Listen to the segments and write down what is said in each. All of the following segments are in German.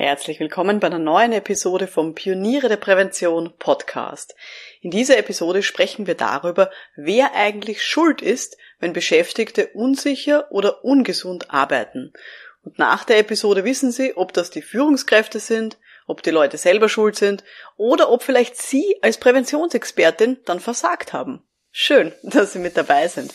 Herzlich willkommen bei einer neuen Episode vom Pioniere der Prävention Podcast. In dieser Episode sprechen wir darüber, wer eigentlich schuld ist, wenn Beschäftigte unsicher oder ungesund arbeiten. Und nach der Episode wissen Sie, ob das die Führungskräfte sind, ob die Leute selber schuld sind oder ob vielleicht Sie als Präventionsexpertin dann versagt haben. Schön, dass Sie mit dabei sind.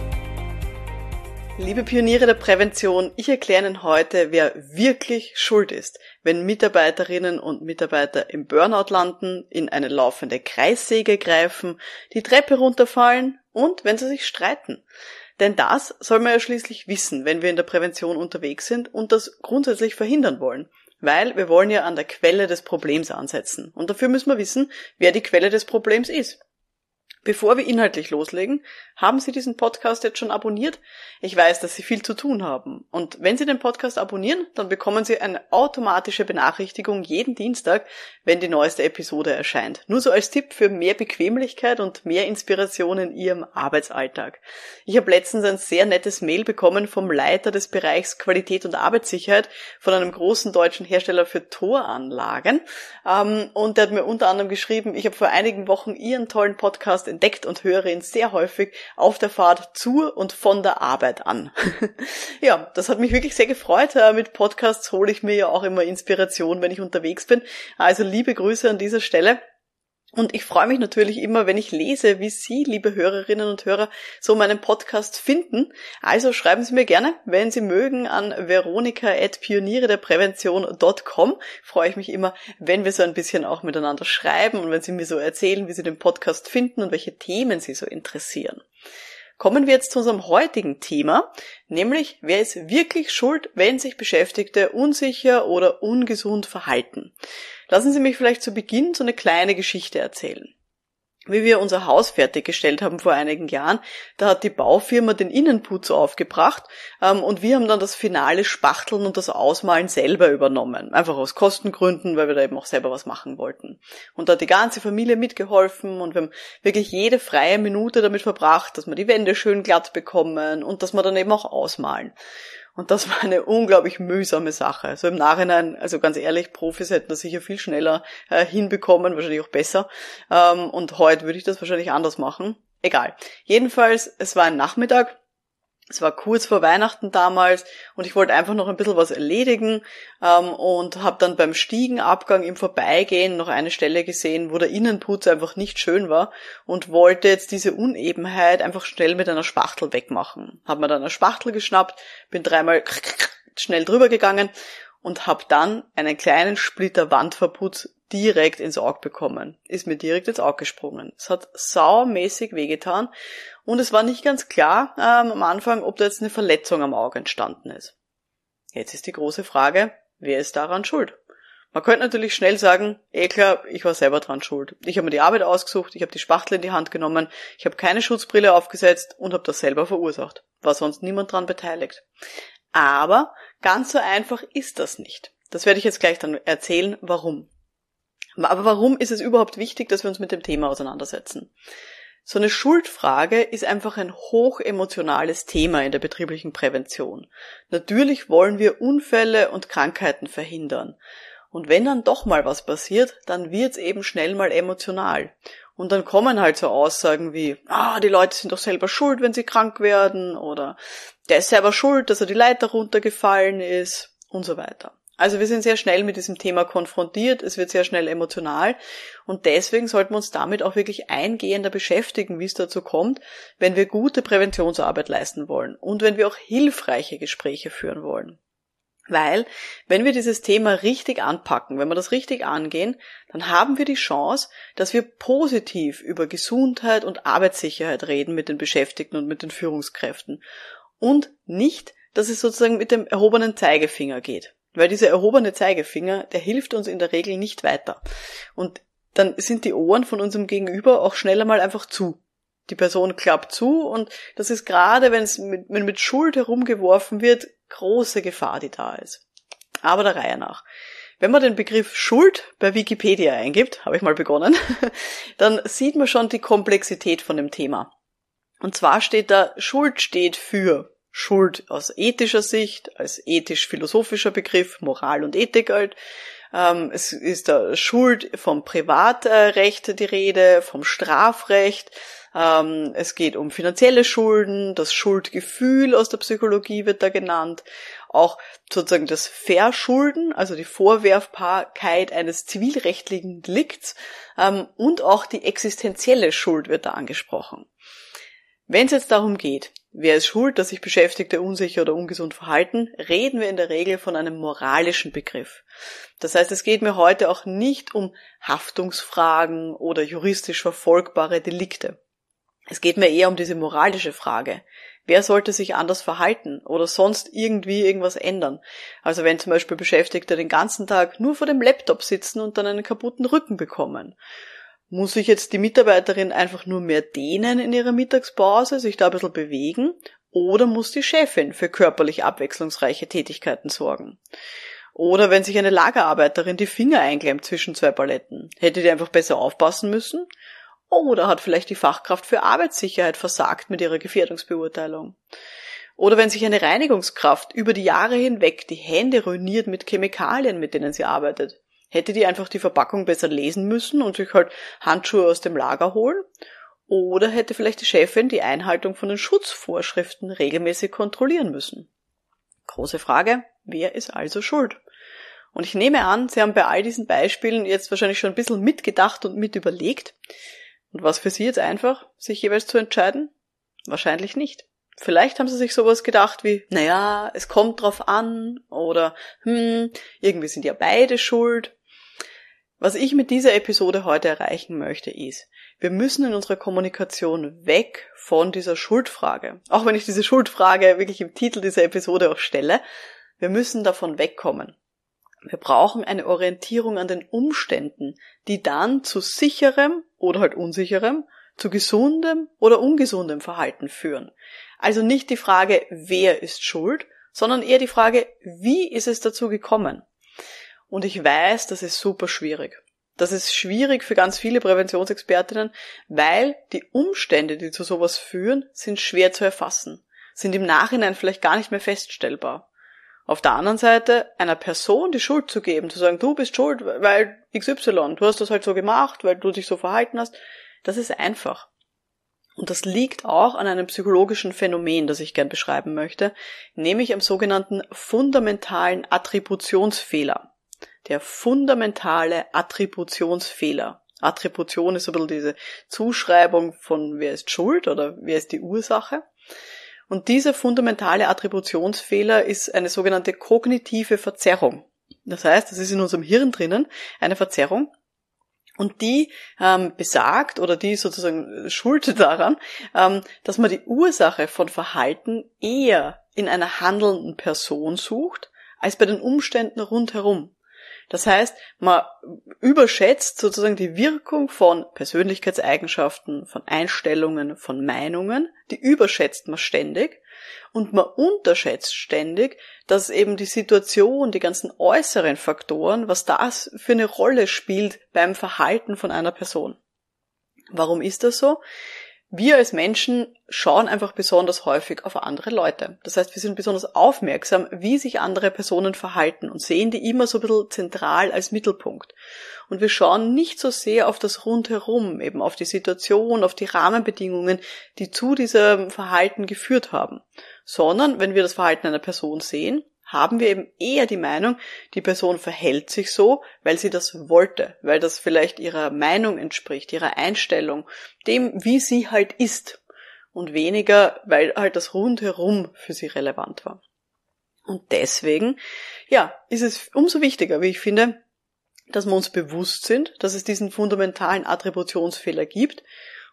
Liebe Pioniere der Prävention, ich erkläre Ihnen heute, wer wirklich schuld ist, wenn Mitarbeiterinnen und Mitarbeiter im Burnout landen, in eine laufende Kreissäge greifen, die Treppe runterfallen und wenn sie sich streiten. Denn das soll man ja schließlich wissen, wenn wir in der Prävention unterwegs sind und das grundsätzlich verhindern wollen. Weil wir wollen ja an der Quelle des Problems ansetzen. Und dafür müssen wir wissen, wer die Quelle des Problems ist. Bevor wir inhaltlich loslegen, haben Sie diesen Podcast jetzt schon abonniert? Ich weiß, dass Sie viel zu tun haben. Und wenn Sie den Podcast abonnieren, dann bekommen Sie eine automatische Benachrichtigung jeden Dienstag, wenn die neueste Episode erscheint. Nur so als Tipp für mehr Bequemlichkeit und mehr Inspiration in Ihrem Arbeitsalltag. Ich habe letztens ein sehr nettes Mail bekommen vom Leiter des Bereichs Qualität und Arbeitssicherheit von einem großen deutschen Hersteller für Toranlagen. Ähm, und der hat mir unter anderem geschrieben, ich habe vor einigen Wochen Ihren tollen Podcast entdeckt und höre ihn sehr häufig auf der Fahrt zu und von der Arbeit an. ja, das hat mich wirklich sehr gefreut. Äh, mit Podcasts hole ich mir ja auch immer Inspiration, wenn ich unterwegs bin. Also liebe Grüße an dieser Stelle. Und ich freue mich natürlich immer, wenn ich lese, wie Sie, liebe Hörerinnen und Hörer, so meinen Podcast finden. Also schreiben Sie mir gerne, wenn Sie mögen, an veronika.pioniere der Prävention.com. Freue ich mich immer, wenn wir so ein bisschen auch miteinander schreiben und wenn Sie mir so erzählen, wie Sie den Podcast finden und welche Themen Sie so interessieren. Kommen wir jetzt zu unserem heutigen Thema, nämlich wer ist wirklich schuld, wenn sich Beschäftigte unsicher oder ungesund verhalten. Lassen Sie mich vielleicht zu Beginn so eine kleine Geschichte erzählen wie wir unser Haus fertiggestellt haben vor einigen Jahren, da hat die Baufirma den Innenputz aufgebracht ähm, und wir haben dann das finale Spachteln und das Ausmalen selber übernommen. Einfach aus Kostengründen, weil wir da eben auch selber was machen wollten. Und da hat die ganze Familie mitgeholfen und wir haben wirklich jede freie Minute damit verbracht, dass wir die Wände schön glatt bekommen und dass wir dann eben auch ausmalen. Und das war eine unglaublich mühsame Sache. Also im Nachhinein, also ganz ehrlich, Profis hätten das sicher viel schneller äh, hinbekommen, wahrscheinlich auch besser. Ähm, und heute würde ich das wahrscheinlich anders machen. Egal. Jedenfalls, es war ein Nachmittag es war kurz vor Weihnachten damals und ich wollte einfach noch ein bisschen was erledigen ähm, und habe dann beim Stiegenabgang im Vorbeigehen noch eine Stelle gesehen, wo der Innenputz einfach nicht schön war und wollte jetzt diese Unebenheit einfach schnell mit einer Spachtel wegmachen. Hab mir dann eine Spachtel geschnappt, bin dreimal schnell drüber gegangen und habe dann einen kleinen Splitter Wandverputz direkt ins Auge bekommen. Ist mir direkt ins Auge gesprungen. Es hat saumäßig wehgetan und es war nicht ganz klar ähm, am Anfang, ob da jetzt eine Verletzung am Auge entstanden ist. Jetzt ist die große Frage, wer ist daran schuld? Man könnte natürlich schnell sagen, eh klar, ich war selber dran schuld. Ich habe mir die Arbeit ausgesucht, ich habe die Spachtel in die Hand genommen, ich habe keine Schutzbrille aufgesetzt und habe das selber verursacht. War sonst niemand dran beteiligt. Aber ganz so einfach ist das nicht. Das werde ich jetzt gleich dann erzählen, warum. Aber warum ist es überhaupt wichtig, dass wir uns mit dem Thema auseinandersetzen? So eine Schuldfrage ist einfach ein hochemotionales Thema in der betrieblichen Prävention. Natürlich wollen wir Unfälle und Krankheiten verhindern. Und wenn dann doch mal was passiert, dann wird's eben schnell mal emotional. Und dann kommen halt so Aussagen wie, ah, die Leute sind doch selber schuld, wenn sie krank werden, oder der ist selber schuld, dass er die Leiter runtergefallen ist, und so weiter. Also wir sind sehr schnell mit diesem Thema konfrontiert, es wird sehr schnell emotional und deswegen sollten wir uns damit auch wirklich eingehender beschäftigen, wie es dazu kommt, wenn wir gute Präventionsarbeit leisten wollen und wenn wir auch hilfreiche Gespräche führen wollen. Weil, wenn wir dieses Thema richtig anpacken, wenn wir das richtig angehen, dann haben wir die Chance, dass wir positiv über Gesundheit und Arbeitssicherheit reden mit den Beschäftigten und mit den Führungskräften. Und nicht, dass es sozusagen mit dem erhobenen Zeigefinger geht. Weil dieser erhobene Zeigefinger, der hilft uns in der Regel nicht weiter. Und dann sind die Ohren von unserem Gegenüber auch schneller mal einfach zu. Die Person klappt zu und das ist gerade, wenn es mit, mit Schuld herumgeworfen wird, große Gefahr, die da ist. Aber der Reihe nach. Wenn man den Begriff Schuld bei Wikipedia eingibt, habe ich mal begonnen, dann sieht man schon die Komplexität von dem Thema. Und zwar steht da, Schuld steht für Schuld aus ethischer Sicht, als ethisch-philosophischer Begriff, Moral und Ethik halt. Ähm, es ist da Schuld vom Privatrecht die Rede, vom Strafrecht. Ähm, es geht um finanzielle Schulden, das Schuldgefühl aus der Psychologie wird da genannt. Auch sozusagen das Verschulden, also die Vorwerfbarkeit eines zivilrechtlichen Delikts ähm, und auch die existenzielle Schuld wird da angesprochen. Wenn es jetzt darum geht, wer ist schuld, dass sich Beschäftigte unsicher oder ungesund verhalten, reden wir in der Regel von einem moralischen Begriff. Das heißt, es geht mir heute auch nicht um Haftungsfragen oder juristisch verfolgbare Delikte. Es geht mir eher um diese moralische Frage. Wer sollte sich anders verhalten oder sonst irgendwie irgendwas ändern? Also wenn zum Beispiel Beschäftigte den ganzen Tag nur vor dem Laptop sitzen und dann einen kaputten Rücken bekommen muss sich jetzt die Mitarbeiterin einfach nur mehr dehnen in ihrer Mittagspause, sich da ein bisschen bewegen? Oder muss die Chefin für körperlich abwechslungsreiche Tätigkeiten sorgen? Oder wenn sich eine Lagerarbeiterin die Finger einklemmt zwischen zwei Paletten, hätte die einfach besser aufpassen müssen? Oder hat vielleicht die Fachkraft für Arbeitssicherheit versagt mit ihrer Gefährdungsbeurteilung? Oder wenn sich eine Reinigungskraft über die Jahre hinweg die Hände ruiniert mit Chemikalien, mit denen sie arbeitet, Hätte die einfach die Verpackung besser lesen müssen und sich halt Handschuhe aus dem Lager holen? Oder hätte vielleicht die Chefin die Einhaltung von den Schutzvorschriften regelmäßig kontrollieren müssen? Große Frage, wer ist also schuld? Und ich nehme an, Sie haben bei all diesen Beispielen jetzt wahrscheinlich schon ein bisschen mitgedacht und mit überlegt. Und was für Sie jetzt einfach, sich jeweils zu entscheiden? Wahrscheinlich nicht. Vielleicht haben sie sich sowas gedacht wie, naja, es kommt drauf an oder hm, irgendwie sind ja beide schuld. Was ich mit dieser Episode heute erreichen möchte, ist, wir müssen in unserer Kommunikation weg von dieser Schuldfrage. Auch wenn ich diese Schuldfrage wirklich im Titel dieser Episode auch stelle, wir müssen davon wegkommen. Wir brauchen eine Orientierung an den Umständen, die dann zu sicherem oder halt unsicherem, zu gesundem oder ungesundem Verhalten führen. Also nicht die Frage, wer ist schuld, sondern eher die Frage, wie ist es dazu gekommen? Und ich weiß, das ist super schwierig. Das ist schwierig für ganz viele Präventionsexpertinnen, weil die Umstände, die zu sowas führen, sind schwer zu erfassen, sind im Nachhinein vielleicht gar nicht mehr feststellbar. Auf der anderen Seite, einer Person die Schuld zu geben, zu sagen, du bist schuld, weil XY, du hast das halt so gemacht, weil du dich so verhalten hast, das ist einfach. Und das liegt auch an einem psychologischen Phänomen, das ich gern beschreiben möchte, nämlich am sogenannten fundamentalen Attributionsfehler der fundamentale Attributionsfehler. Attribution ist ein bisschen diese Zuschreibung von wer ist schuld oder wer ist die Ursache. Und dieser fundamentale Attributionsfehler ist eine sogenannte kognitive Verzerrung. Das heißt, es ist in unserem Hirn drinnen eine Verzerrung, und die ähm, besagt oder die sozusagen schuld daran, ähm, dass man die Ursache von Verhalten eher in einer handelnden Person sucht, als bei den Umständen rundherum. Das heißt, man überschätzt sozusagen die Wirkung von Persönlichkeitseigenschaften, von Einstellungen, von Meinungen, die überschätzt man ständig und man unterschätzt ständig, dass eben die Situation, die ganzen äußeren Faktoren, was das für eine Rolle spielt beim Verhalten von einer Person. Warum ist das so? Wir als Menschen schauen einfach besonders häufig auf andere Leute. Das heißt, wir sind besonders aufmerksam, wie sich andere Personen verhalten und sehen die immer so ein bisschen zentral als Mittelpunkt. Und wir schauen nicht so sehr auf das Rundherum, eben auf die Situation, auf die Rahmenbedingungen, die zu diesem Verhalten geführt haben, sondern wenn wir das Verhalten einer Person sehen, haben wir eben eher die Meinung, die Person verhält sich so, weil sie das wollte, weil das vielleicht ihrer Meinung entspricht, ihrer Einstellung, dem, wie sie halt ist und weniger, weil halt das rundherum für sie relevant war. Und deswegen, ja, ist es umso wichtiger, wie ich finde, dass wir uns bewusst sind, dass es diesen fundamentalen Attributionsfehler gibt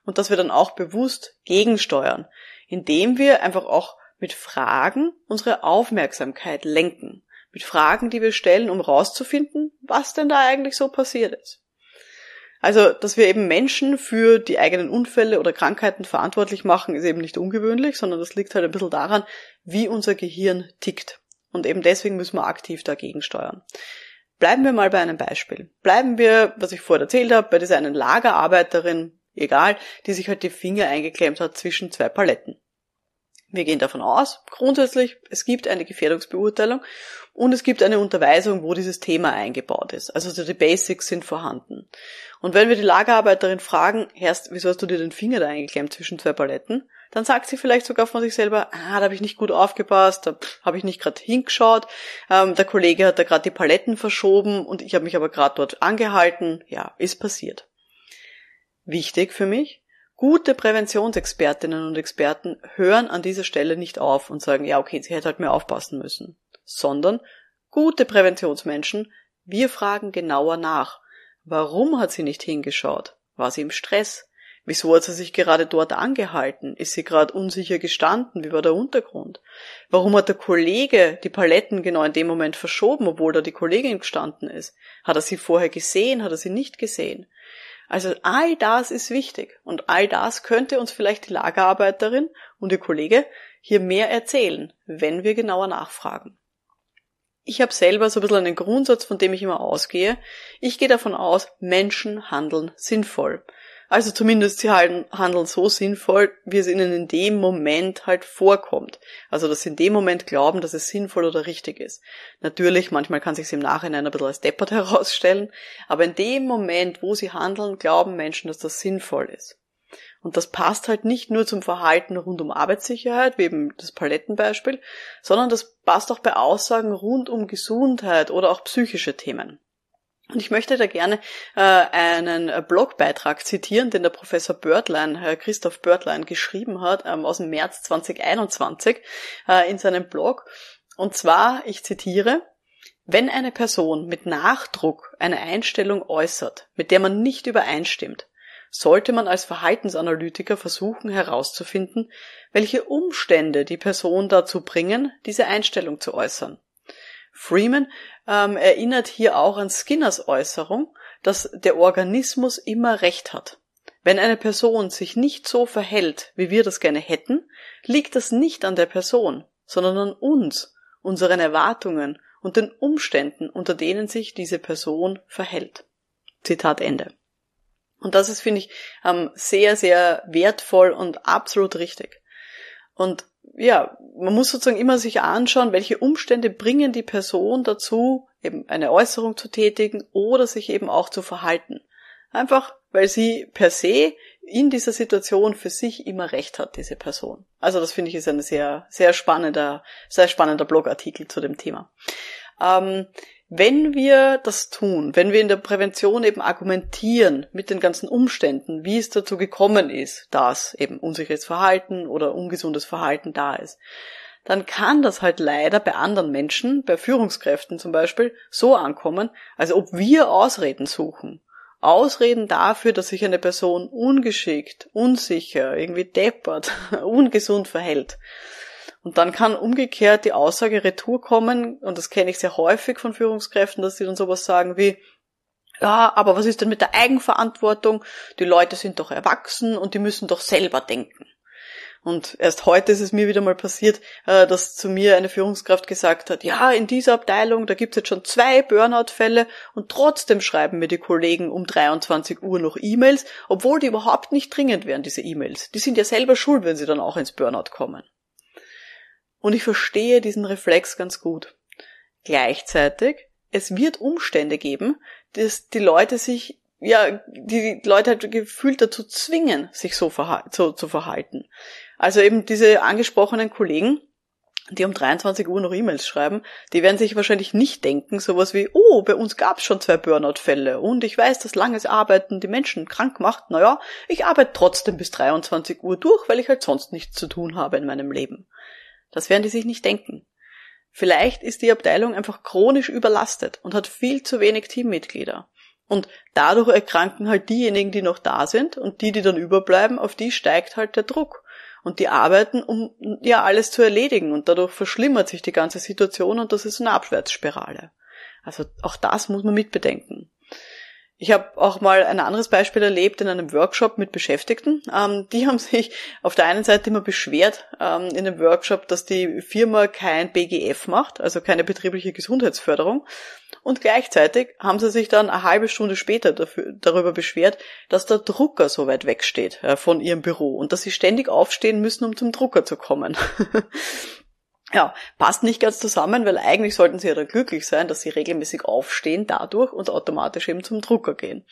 und dass wir dann auch bewusst gegensteuern, indem wir einfach auch mit Fragen unsere Aufmerksamkeit lenken. Mit Fragen, die wir stellen, um rauszufinden, was denn da eigentlich so passiert ist. Also, dass wir eben Menschen für die eigenen Unfälle oder Krankheiten verantwortlich machen, ist eben nicht ungewöhnlich, sondern das liegt halt ein bisschen daran, wie unser Gehirn tickt. Und eben deswegen müssen wir aktiv dagegen steuern. Bleiben wir mal bei einem Beispiel. Bleiben wir, was ich vorher erzählt habe, bei dieser einen Lagerarbeiterin, egal, die sich halt die Finger eingeklemmt hat zwischen zwei Paletten. Wir gehen davon aus, grundsätzlich, es gibt eine Gefährdungsbeurteilung und es gibt eine Unterweisung, wo dieses Thema eingebaut ist. Also die Basics sind vorhanden. Und wenn wir die Lagerarbeiterin fragen, Herrst, wieso hast du dir den Finger da eingeklemmt zwischen zwei Paletten? Dann sagt sie vielleicht sogar von sich selber, ah, da habe ich nicht gut aufgepasst, da habe ich nicht gerade hingeschaut, ähm, der Kollege hat da gerade die Paletten verschoben und ich habe mich aber gerade dort angehalten. Ja, ist passiert. Wichtig für mich, Gute Präventionsexpertinnen und Experten hören an dieser Stelle nicht auf und sagen, ja, okay, sie hätte halt mehr aufpassen müssen, sondern gute Präventionsmenschen, wir fragen genauer nach. Warum hat sie nicht hingeschaut? War sie im Stress? Wieso hat sie sich gerade dort angehalten? Ist sie gerade unsicher gestanden? Wie war der Untergrund? Warum hat der Kollege die Paletten genau in dem Moment verschoben, obwohl da die Kollegin gestanden ist? Hat er sie vorher gesehen? Hat er sie nicht gesehen? Also all das ist wichtig und all das könnte uns vielleicht die Lagerarbeiterin und ihr Kollege hier mehr erzählen, wenn wir genauer nachfragen. Ich habe selber so ein bisschen einen Grundsatz, von dem ich immer ausgehe. Ich gehe davon aus, Menschen handeln sinnvoll. Also zumindest sie handeln so sinnvoll, wie es ihnen in dem Moment halt vorkommt. Also dass sie in dem Moment glauben, dass es sinnvoll oder richtig ist. Natürlich, manchmal kann sich es im Nachhinein ein bisschen als deppert herausstellen, aber in dem Moment, wo sie handeln, glauben Menschen, dass das sinnvoll ist. Und das passt halt nicht nur zum Verhalten rund um Arbeitssicherheit, wie eben das Palettenbeispiel, sondern das passt auch bei Aussagen rund um Gesundheit oder auch psychische Themen. Und ich möchte da gerne äh, einen Blogbeitrag zitieren, den der Professor Börtlein, Herr Christoph Börtlein, geschrieben hat ähm, aus dem März 2021 äh, in seinem Blog. Und zwar, ich zitiere, wenn eine Person mit Nachdruck eine Einstellung äußert, mit der man nicht übereinstimmt, sollte man als Verhaltensanalytiker versuchen herauszufinden, welche Umstände die Person dazu bringen, diese Einstellung zu äußern. Freeman ähm, erinnert hier auch an Skinners Äußerung, dass der Organismus immer Recht hat. Wenn eine Person sich nicht so verhält, wie wir das gerne hätten, liegt das nicht an der Person, sondern an uns, unseren Erwartungen und den Umständen, unter denen sich diese Person verhält. Zitat Ende. Und das ist, finde ich, ähm, sehr, sehr wertvoll und absolut richtig. Und ja, man muss sozusagen immer sich anschauen, welche Umstände bringen die Person dazu, eben eine Äußerung zu tätigen oder sich eben auch zu verhalten. Einfach, weil sie per se in dieser Situation für sich immer recht hat, diese Person. Also das finde ich ist ein sehr, sehr spannender, sehr spannender Blogartikel zu dem Thema. Ähm, wenn wir das tun, wenn wir in der Prävention eben argumentieren mit den ganzen Umständen, wie es dazu gekommen ist, dass eben unsicheres Verhalten oder ungesundes Verhalten da ist, dann kann das halt leider bei anderen Menschen, bei Führungskräften zum Beispiel, so ankommen, als ob wir Ausreden suchen. Ausreden dafür, dass sich eine Person ungeschickt, unsicher, irgendwie deppert, ungesund verhält. Und dann kann umgekehrt die Aussage retour kommen, und das kenne ich sehr häufig von Führungskräften, dass sie dann sowas sagen wie, ja, aber was ist denn mit der Eigenverantwortung? Die Leute sind doch erwachsen und die müssen doch selber denken. Und erst heute ist es mir wieder mal passiert, äh, dass zu mir eine Führungskraft gesagt hat, ja, in dieser Abteilung, da gibt's jetzt schon zwei Burnout-Fälle und trotzdem schreiben mir die Kollegen um 23 Uhr noch E-Mails, obwohl die überhaupt nicht dringend wären, diese E-Mails. Die sind ja selber schuld, wenn sie dann auch ins Burnout kommen. Und ich verstehe diesen Reflex ganz gut. Gleichzeitig, es wird Umstände geben, dass die Leute sich, ja, die Leute halt gefühlt dazu zwingen, sich so, so zu verhalten. Also eben diese angesprochenen Kollegen, die um 23 Uhr noch E-Mails schreiben, die werden sich wahrscheinlich nicht denken, sowas wie, oh, bei uns gab es schon zwei Burnout-Fälle und ich weiß, dass langes Arbeiten die Menschen krank macht. Naja, ich arbeite trotzdem bis 23 Uhr durch, weil ich halt sonst nichts zu tun habe in meinem Leben. Das werden die sich nicht denken. Vielleicht ist die Abteilung einfach chronisch überlastet und hat viel zu wenig Teammitglieder. Und dadurch erkranken halt diejenigen, die noch da sind und die, die dann überbleiben, auf die steigt halt der Druck. Und die arbeiten, um ja alles zu erledigen und dadurch verschlimmert sich die ganze Situation und das ist eine Abwärtsspirale. Also auch das muss man mitbedenken. Ich habe auch mal ein anderes Beispiel erlebt in einem Workshop mit Beschäftigten. Ähm, die haben sich auf der einen Seite immer beschwert ähm, in dem Workshop, dass die Firma kein BGF macht, also keine betriebliche Gesundheitsförderung. Und gleichzeitig haben sie sich dann eine halbe Stunde später dafür, darüber beschwert, dass der Drucker so weit wegsteht äh, von ihrem Büro und dass sie ständig aufstehen müssen, um zum Drucker zu kommen. ja, passt nicht ganz zusammen, weil eigentlich sollten sie ja dann glücklich sein, dass sie regelmäßig aufstehen dadurch und automatisch eben zum Drucker gehen.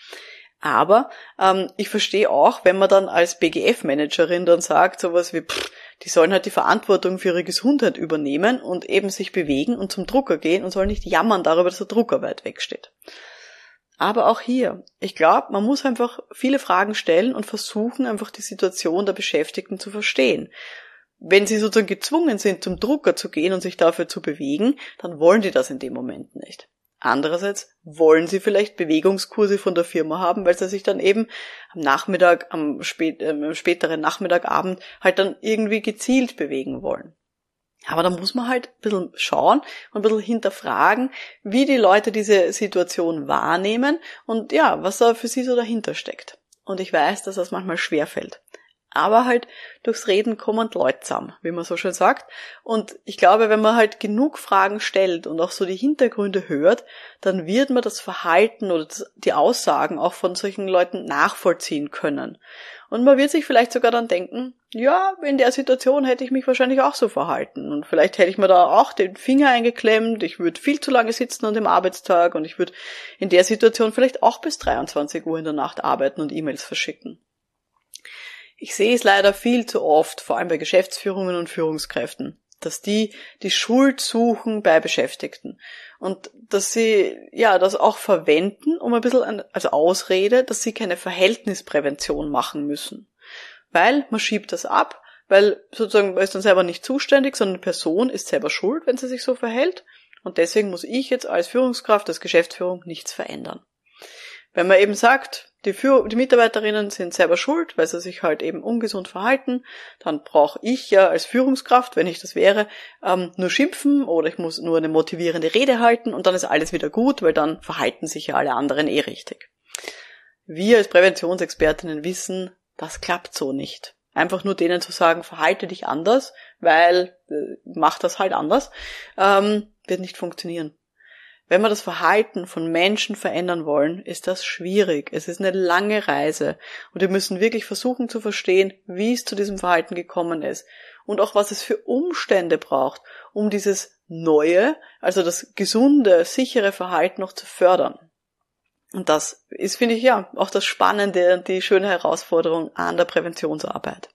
Aber ähm, ich verstehe auch, wenn man dann als BGF-Managerin dann sagt, sowas wie, pff, die sollen halt die Verantwortung für ihre Gesundheit übernehmen und eben sich bewegen und zum Drucker gehen und sollen nicht jammern darüber, dass der Drucker weit wegsteht. Aber auch hier, ich glaube, man muss einfach viele Fragen stellen und versuchen, einfach die Situation der Beschäftigten zu verstehen wenn sie sozusagen gezwungen sind, zum Drucker zu gehen und sich dafür zu bewegen, dann wollen die das in dem Moment nicht. Andererseits wollen sie vielleicht Bewegungskurse von der Firma haben, weil sie sich dann eben am Nachmittag, am, spät, äh, späteren Nachmittagabend halt dann irgendwie gezielt bewegen wollen. Aber da muss man halt ein bisschen schauen und ein bisschen hinterfragen, wie die Leute diese Situation wahrnehmen und ja, was da für sie so dahinter steckt. Und ich weiß, dass das manchmal schwer fällt aber halt durchs Reden kommen Leute zusammen, wie man so schön sagt. Und ich glaube, wenn man halt genug Fragen stellt und auch so die Hintergründe hört, dann wird man das Verhalten oder die Aussagen auch von solchen Leuten nachvollziehen können. Und man wird sich vielleicht sogar dann denken, ja, in der Situation hätte ich mich wahrscheinlich auch so verhalten. Und vielleicht hätte ich mir da auch den Finger eingeklemmt, ich würde viel zu lange sitzen an dem Arbeitstag und ich würde in der Situation vielleicht auch bis 23 Uhr in der Nacht arbeiten und E-Mails verschicken. Ich sehe es leider viel zu oft, vor allem bei Geschäftsführungen und Führungskräften, dass die die Schuld suchen bei Beschäftigten und dass sie ja das auch verwenden, um ein bisschen als Ausrede, dass sie keine Verhältnisprävention machen müssen. Weil man schiebt das ab, weil sozusagen man ist dann selber nicht zuständig, sondern die Person ist selber schuld, wenn sie sich so verhält und deswegen muss ich jetzt als Führungskraft, als Geschäftsführung nichts verändern. Wenn man eben sagt, die, Führ die Mitarbeiterinnen sind selber schuld, weil sie sich halt eben ungesund verhalten, dann brauche ich ja als Führungskraft, wenn ich das wäre, ähm, nur schimpfen oder ich muss nur eine motivierende Rede halten und dann ist alles wieder gut, weil dann verhalten sich ja alle anderen eh richtig. Wir als Präventionsexpertinnen wissen, das klappt so nicht. Einfach nur denen zu sagen, verhalte dich anders, weil äh, mach das halt anders, ähm, wird nicht funktionieren. Wenn wir das Verhalten von Menschen verändern wollen, ist das schwierig. Es ist eine lange Reise und wir müssen wirklich versuchen zu verstehen, wie es zu diesem Verhalten gekommen ist und auch was es für Umstände braucht, um dieses neue, also das gesunde, sichere Verhalten noch zu fördern. Und das ist, finde ich, ja, auch das Spannende und die schöne Herausforderung an der Präventionsarbeit.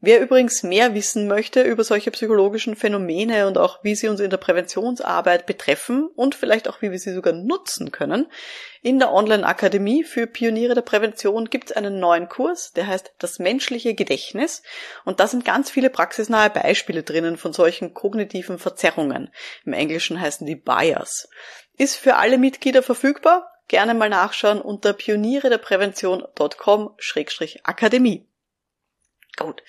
Wer übrigens mehr wissen möchte über solche psychologischen Phänomene und auch wie sie uns in der Präventionsarbeit betreffen und vielleicht auch wie wir sie sogar nutzen können, in der Online-Akademie für Pioniere der Prävention gibt es einen neuen Kurs, der heißt Das menschliche Gedächtnis und da sind ganz viele praxisnahe Beispiele drinnen von solchen kognitiven Verzerrungen. Im Englischen heißen die Bias. Ist für alle Mitglieder verfügbar. Gerne mal nachschauen unter pionierederprävention.com-akademie. Gut.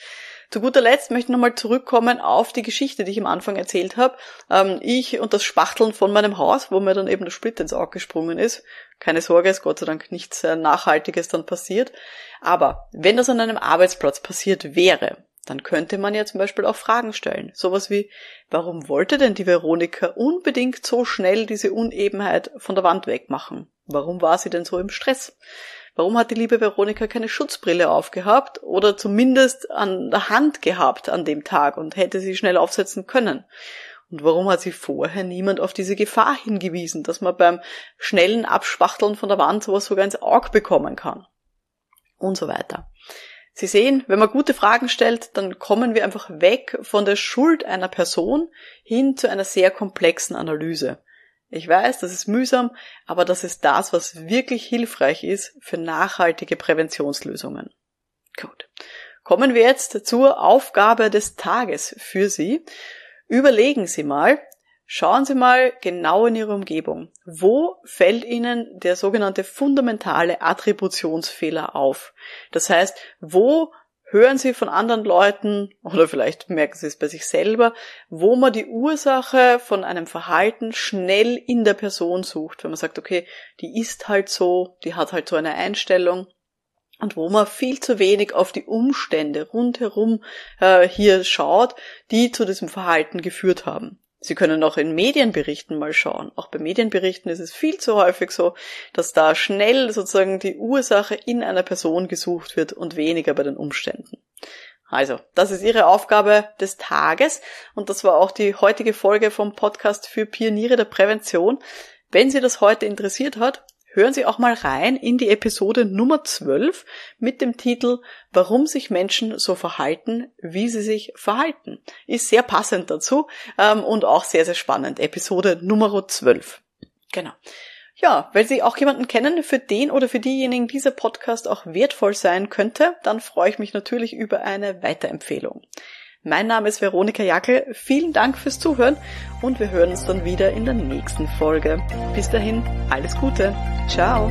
Zu guter Letzt möchte ich nochmal zurückkommen auf die Geschichte, die ich am Anfang erzählt habe. Ähm, ich und das Spachteln von meinem Haus, wo mir dann eben der Split ins Auge gesprungen ist. Keine Sorge, ist Gott sei Dank nichts Nachhaltiges dann passiert. Aber wenn das an einem Arbeitsplatz passiert wäre, dann könnte man ja zum Beispiel auch Fragen stellen. Sowas wie, warum wollte denn die Veronika unbedingt so schnell diese Unebenheit von der Wand wegmachen? Warum war sie denn so im Stress? Warum hat die liebe Veronika keine Schutzbrille aufgehabt oder zumindest an der Hand gehabt an dem Tag und hätte sie schnell aufsetzen können? Und warum hat sie vorher niemand auf diese Gefahr hingewiesen, dass man beim schnellen Abspachteln von der Wand sowas sogar ins Auge bekommen kann? Und so weiter. Sie sehen, wenn man gute Fragen stellt, dann kommen wir einfach weg von der Schuld einer Person hin zu einer sehr komplexen Analyse. Ich weiß, das ist mühsam, aber das ist das, was wirklich hilfreich ist für nachhaltige Präventionslösungen. Gut. Kommen wir jetzt zur Aufgabe des Tages für Sie. Überlegen Sie mal, schauen Sie mal genau in Ihre Umgebung. Wo fällt Ihnen der sogenannte fundamentale Attributionsfehler auf? Das heißt, wo hören Sie von anderen Leuten oder vielleicht merken Sie es bei sich selber, wo man die Ursache von einem Verhalten schnell in der Person sucht. Wenn man sagt, okay, die ist halt so, die hat halt so eine Einstellung und wo man viel zu wenig auf die Umstände rundherum äh, hier schaut, die zu diesem Verhalten geführt haben. Sie können auch in Medienberichten mal schauen. Auch bei Medienberichten ist es viel zu häufig so, dass da schnell sozusagen die Ursache in einer Person gesucht wird und weniger bei den Umständen. Also, das ist Ihre Aufgabe des Tages und das war auch die heutige Folge vom Podcast für Pioniere der Prävention. Wenn Sie das heute interessiert hat, hören Sie auch mal rein in die Episode Nummer 12 mit dem Titel Warum sich Menschen so verhalten, wie sie sich verhalten. Ist sehr passend dazu ähm, und auch sehr, sehr spannend. Episode Nummer 12. Genau. Ja, weil Sie auch jemanden kennen, für den oder für diejenigen dieser Podcast auch wertvoll sein könnte, dann freue ich mich natürlich über eine Weiterempfehlung. Mein Name ist Veronika Jackel. Vielen Dank fürs Zuhören und wir hören uns dann wieder in der nächsten Folge. Bis dahin, alles Gute. Ciao.